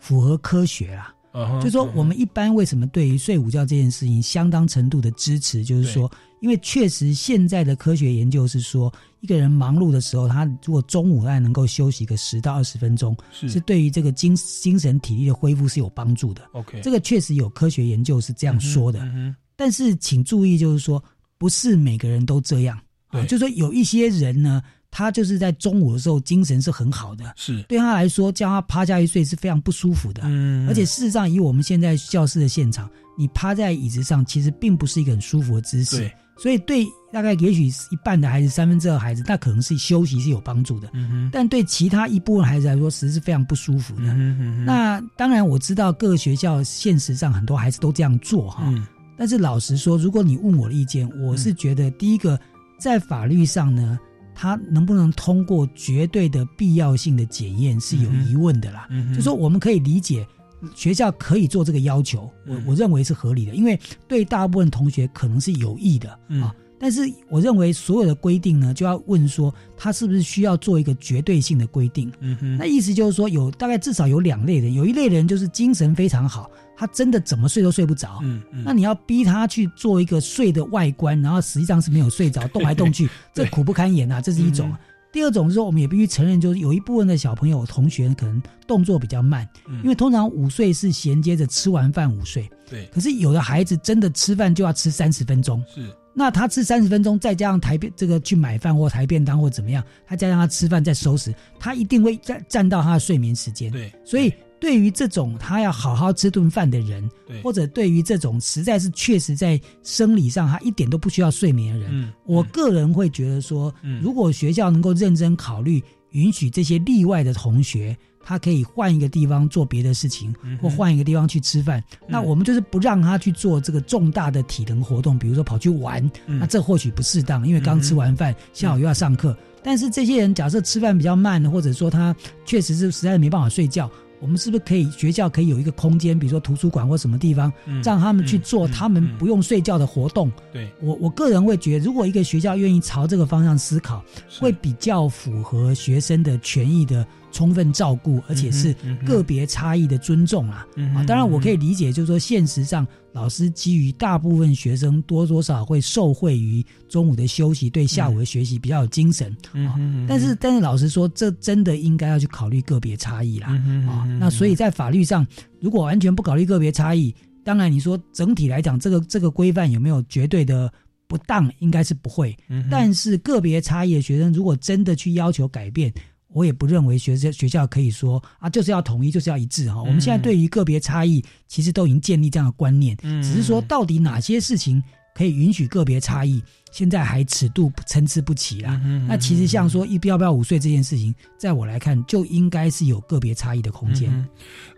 符合科学啦。就是说，我们一般为什么对于睡午觉这件事情相当程度的支持，就是说。因为确实，现在的科学研究是说，一个人忙碌的时候，他如果中午还能够休息个十到二十分钟，是对于这个精精神体力的恢复是有帮助的。OK，这个确实有科学研究是这样说的。但是请注意，就是说，不是每个人都这样。对，就说有一些人呢，他就是在中午的时候精神是很好的，是对他来说叫他趴下去睡是非常不舒服的。嗯，而且事实上，以我们现在教室的现场，你趴在椅子上，其实并不是一个很舒服的姿势。所以，对大概也许一半的孩子，三分之二孩子，那可能是休息是有帮助的。嗯但对其他一部分孩子来说，其实是非常不舒服的。嗯那当然，我知道各个学校现实上很多孩子都这样做哈。嗯。但是老实说，如果你问我的意见，我是觉得第一个，在法律上呢，他能不能通过绝对的必要性的检验是有疑问的啦。嗯就说我们可以理解。学校可以做这个要求，我我认为是合理的，因为对大部分同学可能是有益的啊。但是我认为所有的规定呢，就要问说他是不是需要做一个绝对性的规定。嗯哼，那意思就是说，有大概至少有两类人，有一类人就是精神非常好，他真的怎么睡都睡不着。嗯嗯，那你要逼他去做一个睡的外观，然后实际上是没有睡着，动来动去，这苦不堪言啊，这是一种。第二种是说，我们也必须承认，就是有一部分的小朋友、同学可能动作比较慢，因为通常午睡是衔接着吃完饭午睡。对。可是有的孩子真的吃饭就要吃三十分钟。是。那他吃三十分钟，再加上抬便这个去买饭或抬便当或怎么样，他加上他吃饭再收拾，他一定会占占到他的睡眠时间。对。所以。对于这种他要好好吃顿饭的人，或者对于这种实在是确实在生理上他一点都不需要睡眠的人，我个人会觉得说，如果学校能够认真考虑允许这些例外的同学，他可以换一个地方做别的事情，或换一个地方去吃饭，那我们就是不让他去做这个重大的体能活动，比如说跑去玩，那这或许不适当，因为刚吃完饭，下午又要上课。但是这些人假设吃饭比较慢，或者说他确实是实在没办法睡觉。我们是不是可以学校可以有一个空间，比如说图书馆或什么地方，让他们去做他们不用睡觉的活动？对我我个人会觉得，如果一个学校愿意朝这个方向思考，会比较符合学生的权益的。充分照顾，而且是个别差异的尊重啊！啊，当然我可以理解，就是说现实上老师基于大部分学生多多少会受惠于中午的休息，对下午的学习比较有精神啊。但是，但是老实说，这真的应该要去考虑个别差异啦啊。那所以在法律上，如果完全不考虑个别差异，当然你说整体来讲，这个这个规范有没有绝对的不当，应该是不会。但是个别差异的学生，如果真的去要求改变，我也不认为学校学校可以说啊，就是要统一，就是要一致哈。我们现在对于个别差异，其实都已经建立这样的观念，只是说到底哪些事情可以允许个别差异，现在还尺度参差不齐啦。那其实像说一要不要午睡这件事情，在我来看就应该是有个别差异的空间。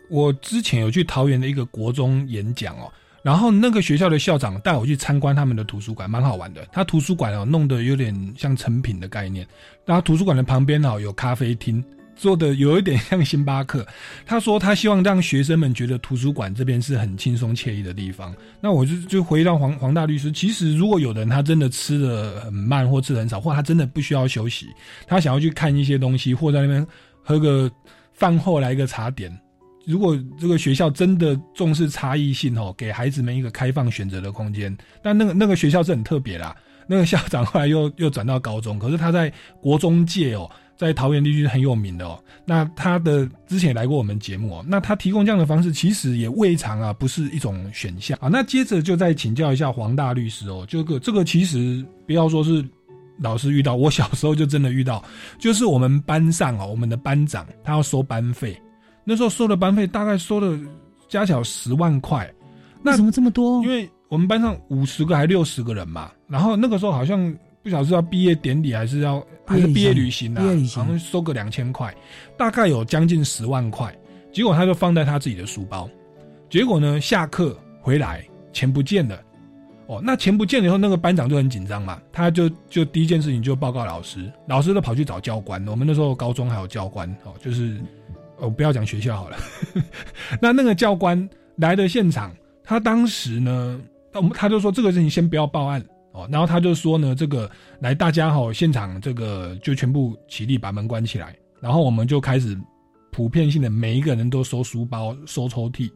我之前有去桃园的一个国中演讲哦。然后那个学校的校长带我去参观他们的图书馆，蛮好玩的。他图书馆哦弄得有点像成品的概念，然后图书馆的旁边哦有咖啡厅，做的有一点像星巴克。他说他希望让学生们觉得图书馆这边是很轻松惬意的地方。那我就就回到黄黄大律师，其实如果有的人他真的吃的很慢或吃的很少，或他真的不需要休息，他想要去看一些东西，或在那边喝个饭后来一个茶点。如果这个学校真的重视差异性哦，给孩子们一个开放选择的空间，但那个那个学校是很特别啦。那个校长后来又又转到高中，可是他在国中界哦，在桃园地区很有名的哦。那他的之前来过我们节目哦，那他提供这样的方式，其实也未尝啊不是一种选项啊。那接着就再请教一下黄大律师哦，这个这个其实不要说是老师遇到，我小时候就真的遇到，就是我们班上哦，我们的班长他要收班费。那时候收的班费大概收了加起来十万块，那怎么这么多？因为我们班上五十个还六十个人嘛，然后那个时候好像不晓得是要毕业典礼还是要还是毕业旅行啊，好像收个两千块，大概有将近十万块。结果他就放在他自己的书包，结果呢下课回来钱不见了，哦，那钱不见了以后，那个班长就很紧张嘛，他就就第一件事情就报告老师，老师都跑去找教官。我们那时候高中还有教官哦，就是。我不要讲学校好了，那那个教官来的现场，他当时呢，我们他就说这个事情先不要报案哦，然后他就说呢，这个来大家哈现场这个就全部起立把门关起来，然后我们就开始普遍性的每一个人都收书包收抽屉，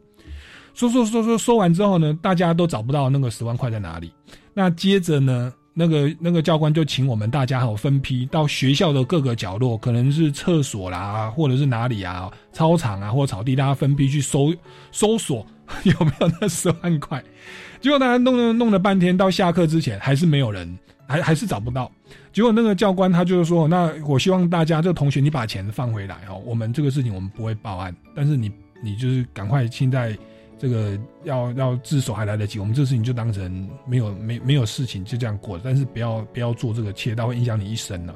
收收收收收完之后呢，大家都找不到那个十万块在哪里，那接着呢？那个那个教官就请我们大家哈分批到学校的各个角落，可能是厕所啦，或者是哪里啊，操场啊或草地，大家分批去搜搜索 有没有那十万块。结果大家弄了弄了半天，到下课之前还是没有人，还还是找不到。结果那个教官他就是说，那我希望大家这个同学你把钱放回来哦，我们这个事情我们不会报案，但是你你就是赶快现在。这个要要自首还来得及，我们这事情就当成没有没没有事情就这样过，但是不要不要做这个切，到，会影响你一生了。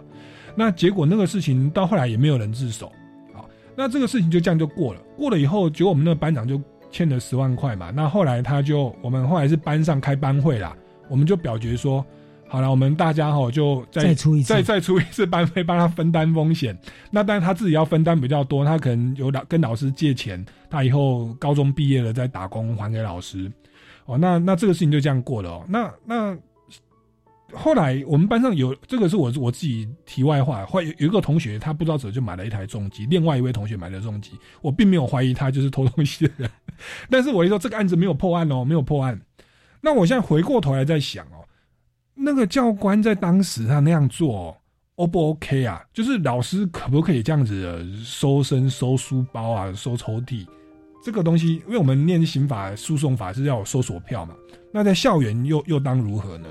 那结果那个事情到后来也没有人自首，好，那这个事情就这样就过了。过了以后，结果我们那个班长就欠了十万块嘛。那后来他就我们后来是班上开班会啦，我们就表决说。好了，我们大家哈就再出一次，再再出一次班费，帮他分担风险。那但是他自己要分担比较多，他可能有老跟老师借钱，他以后高中毕业了再打工还给老师。哦，那那这个事情就这样过了哦。那那后来我们班上有这个是我我自己题外话，会有一个同学他不知道怎么就买了一台重机，另外一位同学买了重机，我并没有怀疑他就是偷东西的人，但是我一说这个案子没有破案哦，没有破案。那我现在回过头来在想哦。那个教官在当时他那样做，O 不 OK 啊？就是老师可不可以这样子收身、收书包啊、收抽屉？这个东西，因为我们念刑法、诉讼法是要搜索票嘛。那在校园又又当如何呢？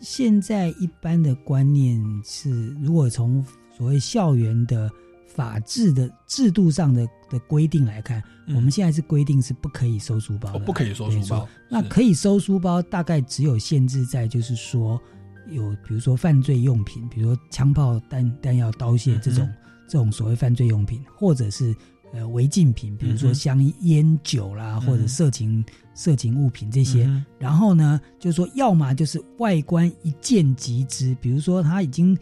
现在一般的观念是，如果从所谓校园的法治的制度上的的规定来看，我们现在是规定是不可以收书包的，不可以收书包。那可以收书包，大概只有限制在就是说。有比如说犯罪用品，比如说枪炮弹弹药刀械这种这种所谓犯罪用品，或者是呃违禁品，比如说香烟酒啦，或者色情色情物品这些。然后呢，就是说要么就是外观一见即知，比如说他已经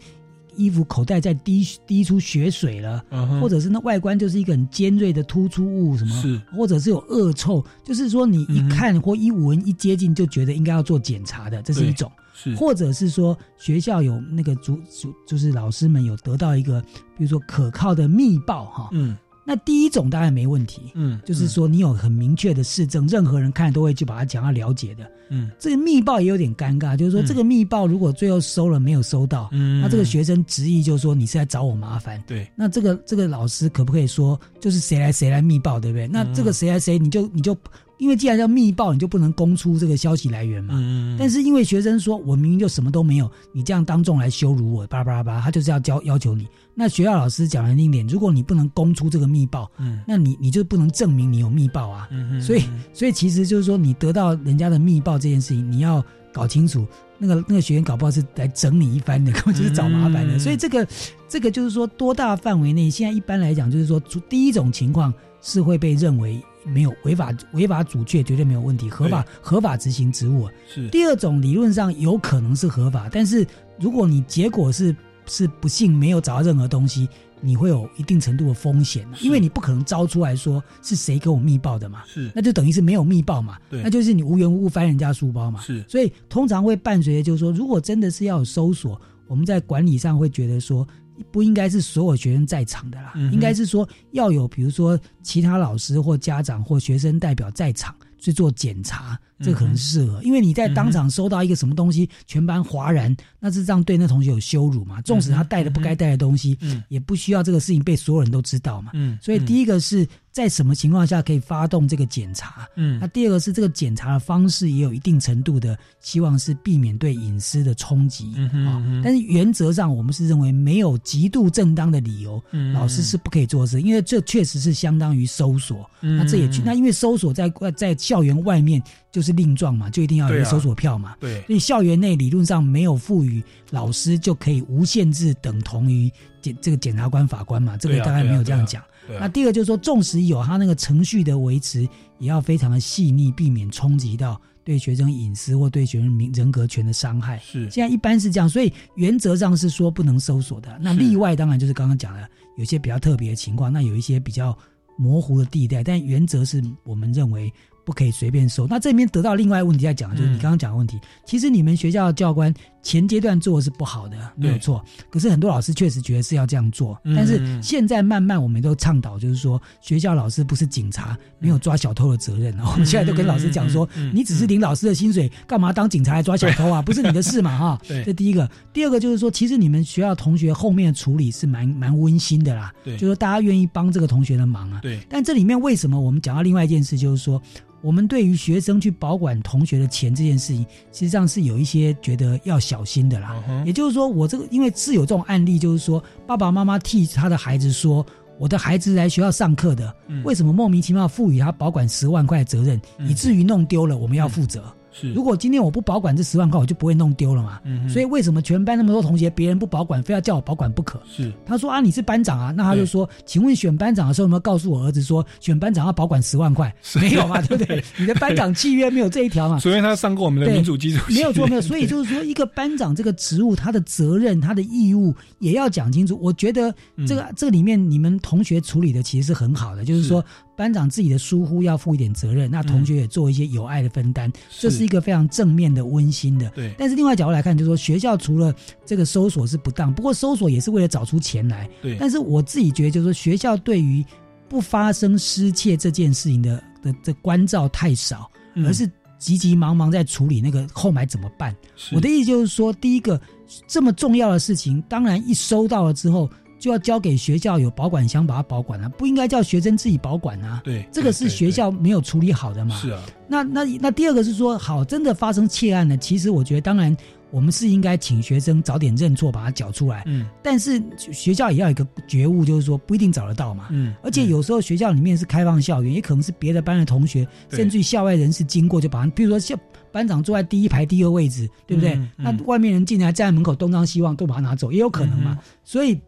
衣服口袋在滴滴出血水了，或者是那外观就是一个很尖锐的突出物什么，是。或者是有恶臭，就是说你一看或一闻一接近就觉得应该要做检查的，这是一种。或者是说学校有那个主主就是老师们有得到一个比如说可靠的密报哈，嗯，那第一种当然没问题，嗯，就是说你有很明确的市政，任何人看都会去把它讲要了解的，嗯，这个密报也有点尴尬，就是说这个密报如果最后收了没有收到，嗯，那这个学生执意就是说你是在找我麻烦，对，那这个这个老师可不可以说就是谁来谁来密报，对不对？那这个谁来谁你就你就。因为既然叫密报，你就不能公出这个消息来源嘛。嗯。但是因为学生说，我明明就什么都没有，你这样当众来羞辱我，巴拉巴拉巴拉，他就是要教要求你。那学校老师讲难听点，如果你不能供出这个密报，嗯，那你你就不能证明你有密报啊。嗯所以所以其实就是说，你得到人家的密报这件事情，你要搞清楚。那个那个学员搞不好是来整你一番的，根本就是找麻烦的。所以这个这个就是说，多大范围内？现在一般来讲，就是说，第一种情况是会被认为没有违法违法阻却，绝对没有问题，合法合法执行职务。是第二种理论上有可能是合法，但是如果你结果是是不幸没有找到任何东西。你会有一定程度的风险，因为你不可能招出来说是谁给我密报的嘛，是，那就等于是没有密报嘛，对，那就是你无缘无故翻人家书包嘛，是，所以通常会伴随的就是说，如果真的是要有搜索，我们在管理上会觉得说，不应该是所有学生在场的啦，应该是说要有比如说其他老师或家长或学生代表在场去做检查。这可能适合，因为你在当场收到一个什么东西，全班哗然，那是这样对那同学有羞辱嘛？纵使他带了不该带的东西，也不需要这个事情被所有人都知道嘛。所以第一个是在什么情况下可以发动这个检查？嗯那第二个是这个检查的方式也有一定程度的希望是避免对隐私的冲击啊。但是原则上我们是认为没有极度正当的理由，老师是不可以做事，因为这确实是相当于搜索。那这也去那因为搜索在在校园外面。就是令状嘛，就一定要有一个搜索票嘛。对，所以校园内理论上没有赋予老师就可以无限制等同于检这个检察官、法官嘛，这个大概没有这样讲。那第二个就是说，纵使有他那个程序的维持，也要非常的细腻，避免冲击到对学生隐私或对学生名人格权的伤害。是，现在一般是这样，所以原则上是说不能搜索的。那例外当然就是刚刚讲的，有些比较特别的情况，那有一些比较模糊的地带，但原则是我们认为。不可以随便收。那这边得到另外问题在讲，就是你刚刚讲的问题。其实你们学校的教官前阶段做是不好的，没有错。可是很多老师确实觉得是要这样做。但是现在慢慢我们都倡导，就是说学校老师不是警察，没有抓小偷的责任。我们现在都跟老师讲说，你只是领老师的薪水，干嘛当警察来抓小偷啊？不是你的事嘛，哈。这第一个。第二个就是说，其实你们学校同学后面的处理是蛮蛮温馨的啦。对，就说大家愿意帮这个同学的忙啊。对。但这里面为什么我们讲到另外一件事，就是说。我们对于学生去保管同学的钱这件事情，实际上是有一些觉得要小心的啦。也就是说，我这个因为是有这种案例，就是说爸爸妈妈替他的孩子说，我的孩子来学校上课的，为什么莫名其妙赋予他保管十万块责任，以至于弄丢了，我们要负责。是，如果今天我不保管这十万块，我就不会弄丢了嘛。嗯，所以为什么全班那么多同学，别人不保管，非要叫我保管不可？是，他说啊，你是班长啊，那他就说，请问选班长的时候有没有告诉我儿子说，选班长要保管十万块？没有嘛，对不对？你的班长契约没有这一条嘛？所以他上过我们的民主基础，没有错，没有。所以就是说，一个班长这个职务，他的责任、他的义务也要讲清楚。我觉得这个这里面你们同学处理的其实是很好的，就是说。班长自己的疏忽要负一点责任，那同学也做一些有爱的分担，这是一个非常正面的、温馨的。对。但是另外角度来看，就是说学校除了这个搜索是不当，不过搜索也是为了找出钱来。对。但是我自己觉得，就是说学校对于不发生失窃这件事情的的的关照太少，而是急急忙忙在处理那个后来怎么办。我的意思就是说，第一个这么重要的事情，当然一收到了之后。就要交给学校有保管箱把它保管了，不应该叫学生自己保管啊。对，这个是学校没有处理好的嘛。是啊。那那那第二个是说，好，真的发生窃案了，其实我觉得，当然我们是应该请学生早点认错，把它缴出来。嗯。但是学校也要有一个觉悟，就是说不一定找得到嘛。嗯。而且有时候学校里面是开放校园，也可能是别的班的同学，甚至于校外人士经过就把，比如说校班长坐在第一排第二位置，对不对？那外面人进来站在门口东张西望，都把它拿走，也有可能嘛。所以。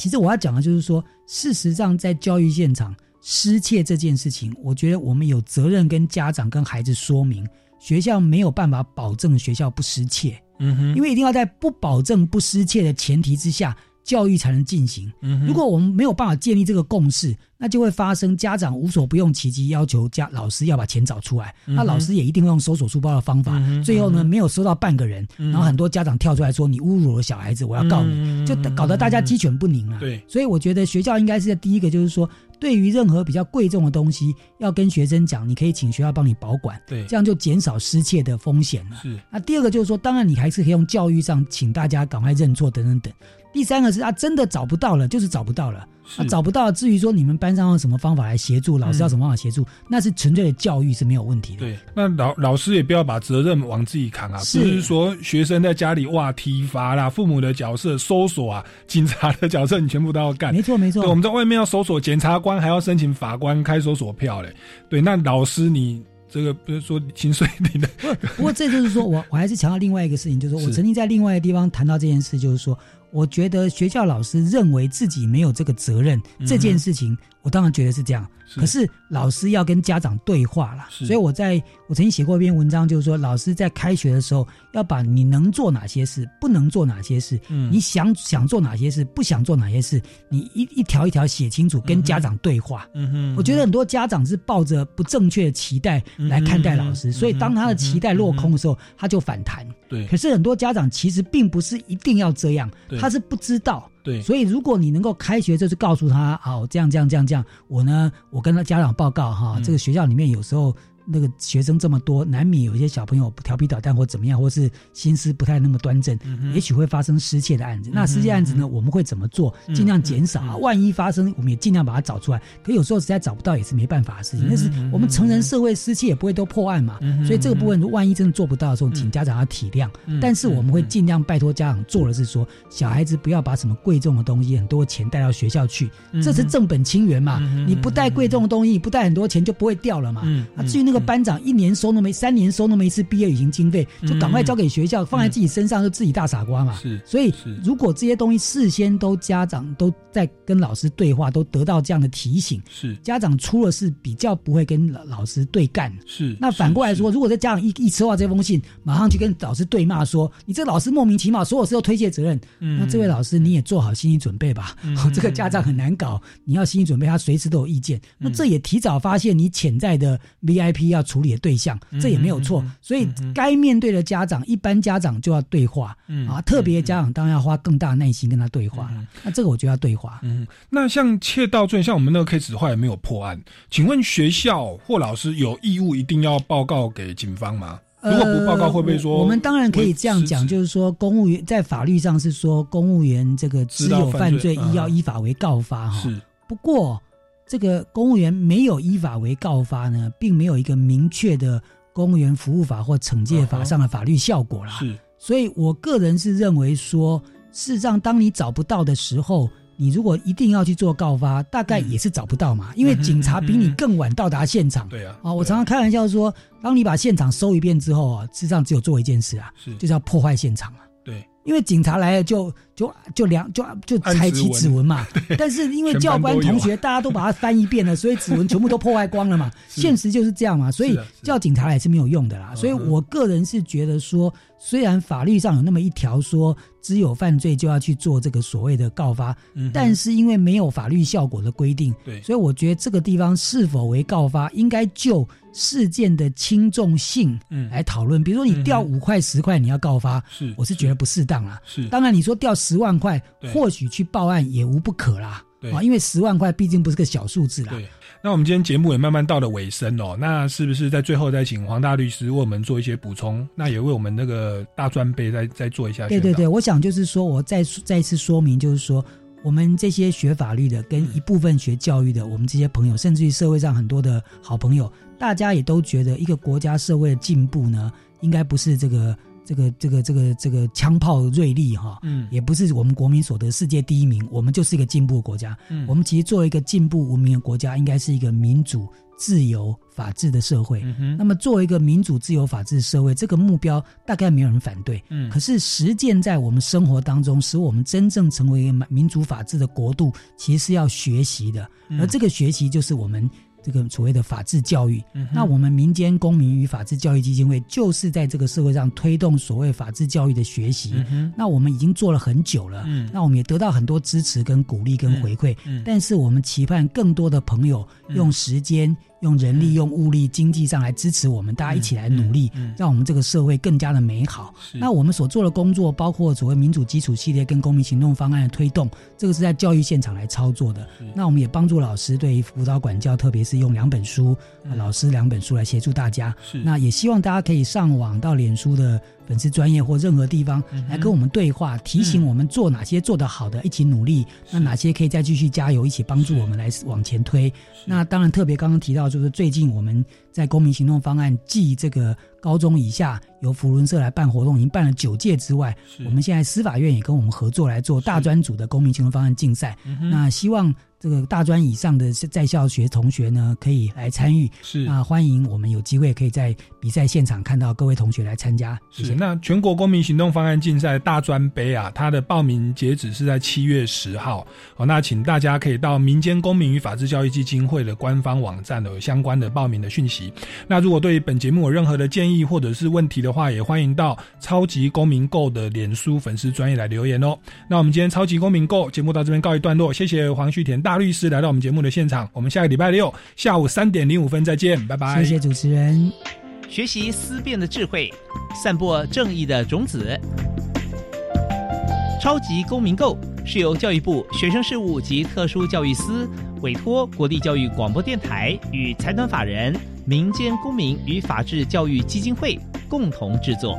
其实我要讲的就是说，事实上在教育现场失窃这件事情，我觉得我们有责任跟家长跟孩子说明，学校没有办法保证学校不失窃，嗯哼，因为一定要在不保证不失窃的前提之下。教育才能进行。如果我们没有办法建立这个共识，那就会发生家长无所不用其极，要求家老师要把钱找出来。那老师也一定会用搜索书包的方法。最后呢，没有收到半个人，然后很多家长跳出来说：“你侮辱了小孩子，我要告你。”就搞得大家鸡犬不宁啊。对，所以我觉得学校应该是在第一个，就是说，对于任何比较贵重的东西，要跟学生讲，你可以请学校帮你保管。对，这样就减少失窃的风险了。是。那第二个就是说，当然你还是可以用教育上，请大家赶快认错等等等。第三个是啊，真的找不到了，就是找不到了。他找不到。至于说你们班上用什么方法来协助，老师要什么方法协助，那是纯粹的教育是没有问题的。对，那老老师也不要把责任往自己扛啊，不是说学生在家里哇体罚啦，父母的角色搜索啊，警察的角色你全部都要干。没错没错，我们在外面要搜索，检察官还要申请法官开搜索票嘞。对，那老师你。这个不是说薪水你的，不不过这就是说我我还是强调另外一个事情，就是说我曾经在另外一个地方谈到这件事，就是说。我觉得学校老师认为自己没有这个责任，这件事情我当然觉得是这样。可是老师要跟家长对话了，所以我在我曾经写过一篇文章，就是说老师在开学的时候要把你能做哪些事，不能做哪些事，你想想做哪些事，不想做哪些事，你一一条一条写清楚，跟家长对话。我觉得很多家长是抱着不正确的期待来看待老师，所以当他的期待落空的时候，他就反弹。对，可是很多家长其实并不是一定要这样，他是不知道。对，所以如果你能够开学就是告诉他，好，这样这样这样这样，我呢，我跟他家长报告哈，这个学校里面有时候。那个学生这么多，难免有一些小朋友调皮捣蛋或怎么样，或是心思不太那么端正，也许会发生失窃的案子。那失窃案子呢，我们会怎么做？尽量减少啊。万一发生，我们也尽量把它找出来。可有时候实在找不到，也是没办法的事情。但是我们成人社会失窃也不会都破案嘛。所以这个部分，万一真的做不到的时候，请家长要体谅。但是我们会尽量拜托家长做的是说，小孩子不要把什么贵重的东西、很多钱带到学校去，这是正本清源嘛。你不带贵重的东西，不带很多钱，就不会掉了嘛。啊，至于那个。班长一年收那么三年收那么一次毕业旅行经费，就赶快交给学校，放在自己身上就自己大傻瓜嘛。是，所以如果这些东西事先都家长都在跟老师对话，都得到这样的提醒，是家长出了事比较不会跟老老师对干。是，那反过来说，如果在家长一一收到这封信，马上去跟老师对骂说你这老师莫名其妙，所有事都推卸责任。那这位老师你也做好心理准备吧。这个家长很难搞，你要心理准备，他随时都有意见。那这也提早发现你潜在的 VIP。要处理的对象，这也没有错，所以该面对的家长，一般家长就要对话啊，特别家长当然要花更大耐心跟他对话。那这个我就要对话。嗯，那像窃盗罪，像我们那个 case 后来没有破案，请问学校或老师有义务一定要报告给警方吗？如果不报告，会不会说？我们当然可以这样讲，就是说，公务员在法律上是说，公务员这个只有犯罪，要依法为告发哈。是，不过。这个公务员没有依法为告发呢，并没有一个明确的公务员服务法或惩戒法上的法律效果啦。是，所以我个人是认为说，事实上，当你找不到的时候，你如果一定要去做告发，大概也是找不到嘛，因为警察比你更晚到达现场。对啊，啊，我常常开玩笑说，当你把现场搜一遍之后啊，事实上只有做一件事啊，是就是要破坏现场啊。对。因为警察来了，就就就两就就采集指纹嘛。但是因为教官同学大家都把它翻一遍了，所以指纹全部都破坏光了嘛。现实就是这样嘛。所以叫警察来是没有用的啦。所以我个人是觉得说，虽然法律上有那么一条说，只有犯罪就要去做这个所谓的告发，但是因为没有法律效果的规定，对，所以我觉得这个地方是否为告发，应该就。事件的轻重性，嗯，来讨论。比如说你掉五块十块，你要告发，是，我是觉得不适当啦。是，当然你说掉十万块，或许去报案也无不可啦。对啊，因为十万块毕竟不是个小数字啦。对，那我们今天节目也慢慢到了尾声哦。那是不是在最后再请黄大律师为我们做一些补充？那也为我们那个大专辈再再做一下。对对对，我想就是说我再再一次说明，就是说。我们这些学法律的，跟一部分学教育的，我们这些朋友，甚至于社会上很多的好朋友，大家也都觉得，一个国家社会的进步呢，应该不是这个这个这个这个这个枪炮锐利哈，嗯，也不是我们国民所得世界第一名，我们就是一个进步国家。嗯，我们其实作为一个进步文明的国家，应该是一个民主。自由法治的社会，那么作为一个民主自由法治社会，这个目标大概没有人反对。嗯，可是实践在我们生活当中，使我们真正成为一个民主法治的国度，其实是要学习的。而这个学习就是我们这个所谓的法治教育。那我们民间公民与法治教育基金会就是在这个社会上推动所谓法治教育的学习。那我们已经做了很久了。嗯，那我们也得到很多支持跟鼓励跟回馈。嗯，但是我们期盼更多的朋友用时间。用人力、用物力、经济上来支持我们，大家一起来努力，让我们这个社会更加的美好。那我们所做的工作，包括所谓民主基础系列跟公民行动方案的推动，这个是在教育现场来操作的。那我们也帮助老师对辅导管教，特别是用两本书，老师两本书来协助大家。那也希望大家可以上网到脸书的。粉丝专业或任何地方来跟我们对话，提醒我们做哪些做得好的，一起努力；那哪些可以再继续加油，一起帮助我们来往前推。那当然，特别刚刚提到，就是最近我们在公民行动方案继这个高中以下由福伦社来办活动，已经办了九届之外，我们现在司法院也跟我们合作来做大专组的公民行动方案竞赛。那希望。这个大专以上的在校学同学呢，可以来参与。是那欢迎我们有机会可以在比赛现场看到各位同学来参加。是那全国公民行动方案竞赛大专杯啊，它的报名截止是在七月十号。哦，那请大家可以到民间公民与法治教育基金会的官方网站有相关的报名的讯息。那如果对本节目有任何的建议或者是问题的话，也欢迎到超级公民购的脸书粉丝专业来留言哦。那我们今天超级公民购节目到这边告一段落，谢谢黄旭田大。大律师来到我们节目的现场，我们下个礼拜六下午三点零五分再见，拜拜。谢谢主持人。学习思辨的智慧，散播正义的种子。超级公民购是由教育部学生事务及特殊教育司委托国立教育广播电台与财团法人民间公民与法治教育基金会共同制作。